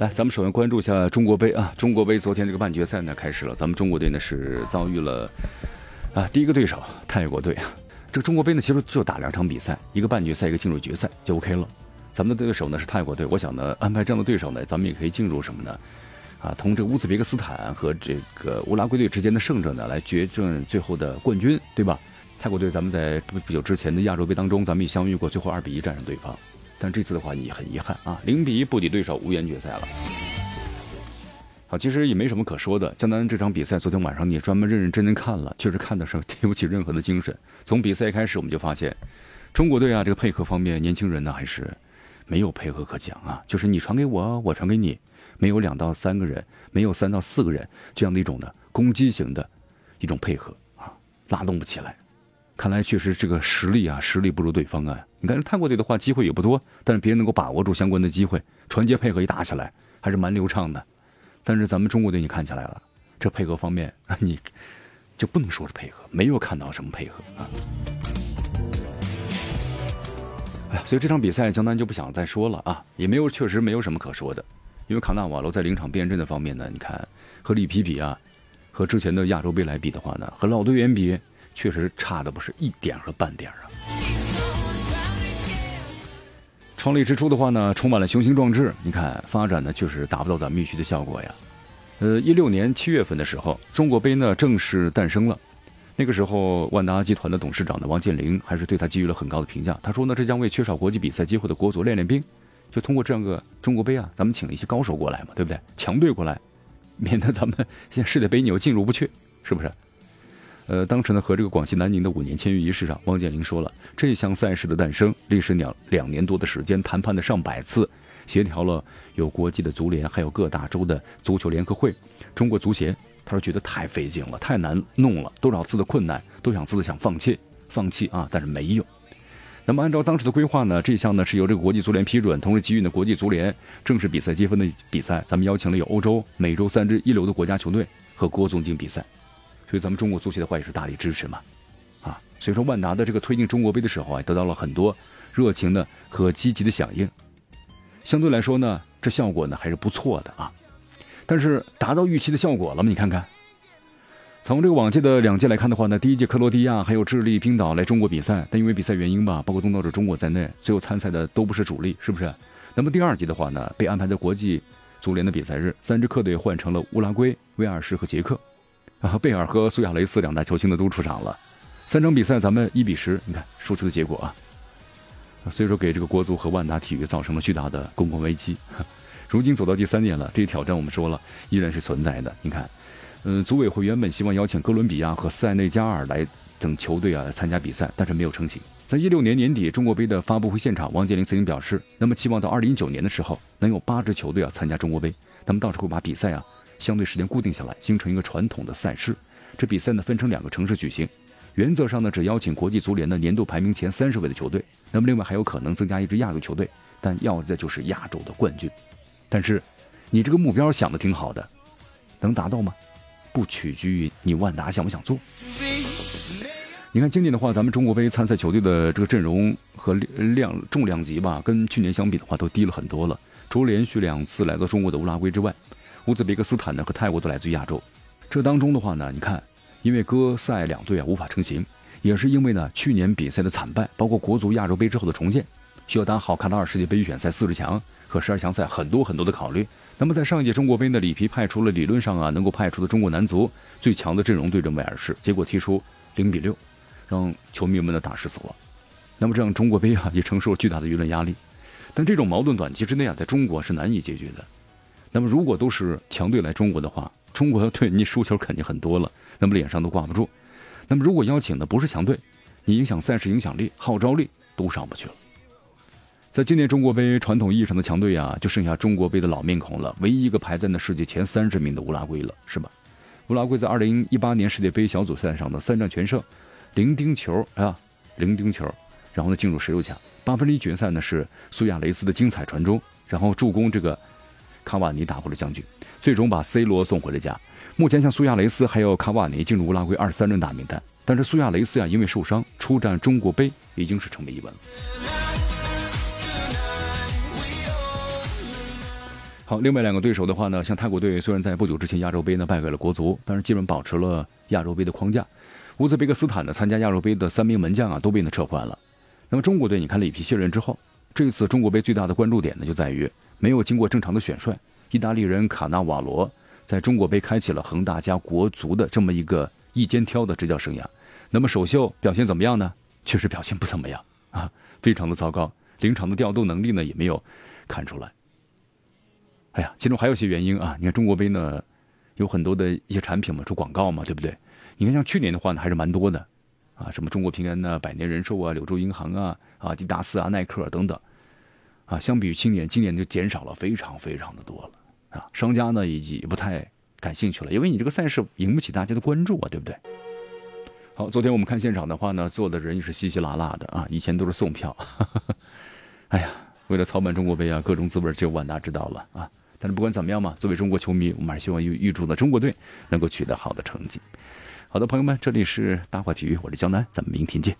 来，咱们首先关注一下中国杯啊！中国杯昨天这个半决赛呢开始了，咱们中国队呢是遭遇了啊第一个对手泰国队啊。这个中国杯呢其实就打两场比赛，一个半决赛，一个进入决赛就 OK 了。咱们的对手呢是泰国队，我想呢安排这样的对手呢，咱们也可以进入什么呢？啊，同这个乌兹别克斯坦和这个乌拉圭队之间的胜者呢来决胜最后的冠军，对吧？泰国队咱们在不不久之前的亚洲杯当中，咱们也相遇过，最后二比一战胜对方。但这次的话，你很遗憾啊，零比一不敌对手，无缘决赛了。好，其实也没什么可说的。江南这场比赛，昨天晚上你也专门认认真真看了，确实看的时候提不起任何的精神。从比赛开始，我们就发现，中国队啊，这个配合方面，年轻人呢还是没有配合可讲啊。就是你传给我，我传给你，没有两到三个人，没有三到四个人这样的一种的攻击型的一种配合啊，拉动不起来。看来确实这个实力啊，实力不如对方啊。你看泰国队的话，机会也不多，但是别人能够把握住相关的机会，传接配合一打起来还是蛮流畅的。但是咱们中国队你看起来了，这配合方面 你就不能说是配合，没有看到什么配合啊。哎呀，所以这场比赛江南就不想再说了啊，也没有确实没有什么可说的，因为卡纳瓦罗在临场变阵的方面呢，你看和里皮比啊，和之前的亚洲杯来比的话呢，和老队员比。确实差的不是一点和半点啊！创立之初的话呢，充满了雄心壮志。你看发展呢，确实达不到咱们预期的效果呀。呃，一六年七月份的时候，中国杯呢正式诞生了。那个时候，万达集团的董事长呢王健林还是对他给予了很高的评价。他说呢，这将为缺少国际比赛机会的国足练练兵，就通过这样个中国杯啊，咱们请了一些高手过来嘛，对不对？强队过来，免得咱们现在世界杯你又进入不去，是不是？呃，当时呢，和这个广西南宁的五年签约仪式上，汪建林说了，这项赛事的诞生历时两两年多的时间，谈判的上百次，协调了有国际的足联，还有各大洲的足球联合会，中国足协，他说觉得太费劲了，太难弄了，多少次的困难，都想自想放弃，放弃啊，但是没有。那么按照当时的规划呢，这项呢是由这个国际足联批准，同时给予呢国际足联正式比赛积分的比赛，咱们邀请了有欧洲、美洲三支一流的国家球队和国足进行比赛。所以咱们中国足协的话也是大力支持嘛，啊，所以说万达的这个推进中国杯的时候啊，得到了很多热情的和积极的响应。相对来说呢，这效果呢还是不错的啊。但是达到预期的效果了吗？你看看，从这个往届的两届来看的话呢，第一届克罗地亚还有智利、冰岛来中国比赛，但因为比赛原因吧，包括东道主中国在内，最后参赛的都不是主力，是不是？那么第二届的话呢，被安排在国际足联的比赛日，三支客队换成了乌拉圭、威尔士和捷克。啊，贝尔和苏亚雷斯两大球星呢都出场了，三场比赛咱们一比十，你看输出的结果啊，所以说给这个国足和万达体育造成了巨大的公共危机。如今走到第三年了，这些挑战我们说了依然是存在的。你看，嗯，组委会原本希望邀请哥伦比亚和塞内加尔来等球队啊参加比赛，但是没有成型。在一六年年底中国杯的发布会现场，王健林曾经表示，那么期望到二零一九年的时候能有八支球队啊参加中国杯，他们到时候把比赛啊。相对时间固定下来，形成一个传统的赛事。这比赛呢分成两个城市举行，原则上呢只邀请国际足联的年度排名前三十位的球队。那么另外还有可能增加一支亚洲球队，但要的就是亚洲的冠军。但是，你这个目标想的挺好的，能达到吗？不取决于你万达想不想做。你看今年的话，咱们中国杯参赛球队的这个阵容和量重量级吧，跟去年相比的话都低了很多了。除了连续两次来到中国的乌拉圭之外。乌兹别克斯坦呢和泰国都来自亚洲，这当中的话呢，你看，因为哥塞两队啊无法成型，也是因为呢去年比赛的惨败，包括国足亚洲杯之后的重建，需要打好卡塔尔世界杯预选赛四十强和十二强赛很多很多的考虑。那么在上一届中国杯呢，里皮派出了理论上啊能够派出的中国男足最强的阵容对阵威尔士，结果踢出零比六，让球迷们呢大失所望。那么这样中国杯啊也承受了巨大的舆论压力，但这种矛盾短期之内啊在中国是难以解决的。那么，如果都是强队来中国的话，中国队你输球肯定很多了，那么脸上都挂不住。那么，如果邀请的不是强队，你影响赛事影响力、号召力都上不去了。在今年中国杯传统意义上的强队啊，就剩下中国杯的老面孔了。唯一一个排在那世界前三十名的乌拉圭了，是吧？乌拉圭在二零一八年世界杯小组赛上的三战全胜，零丁球啊，零丁球，然后呢进入十六强。八分之一决赛呢是苏亚雷斯的精彩传中，然后助攻这个卡瓦尼打破了僵局，最终把 C 罗送回了家。目前像苏亚雷斯还有卡瓦尼进入乌拉圭二三人大名单，但是苏亚雷斯呀因为受伤出战中国杯已经是成为疑问了。好，另外两个对手的话呢，像泰国队虽然在不久之前亚洲杯呢败给了国足，但是基本保持了亚洲杯的框架。乌兹别克斯坦呢参加亚洲杯的三名门将啊都被呢撤换了。那么中国队，你看里皮卸任之后，这次中国杯最大的关注点呢就在于没有经过正常的选帅，意大利人卡纳瓦罗在中国杯开启了恒大加国足的这么一个一肩挑的执教生涯。那么首秀表现怎么样呢？确实表现不怎么样啊，非常的糟糕，临场的调度能力呢也没有看出来。哎呀，其中还有一些原因啊！你看中国杯呢，有很多的一些产品嘛，出广告嘛，对不对？你看像去年的话呢，还是蛮多的，啊，什么中国平安呐、百年人寿啊、柳州银行啊、啊迪达斯啊、耐克等等，啊，相比于今年，今年就减少了非常非常的多了啊！商家呢，已经不太感兴趣了，因为你这个赛事引不起大家的关注啊，对不对？好，昨天我们看现场的话呢，坐的人也是稀稀拉拉的啊，以前都是送票，哎呀，为了操办中国杯啊，各种滋味只有万达知道了啊！但是不管怎么样嘛，作为中国球迷，我们还是希望预预祝呢中国队能够取得好的成绩。好的，朋友们，这里是大话体育，我是江南，咱们明天见。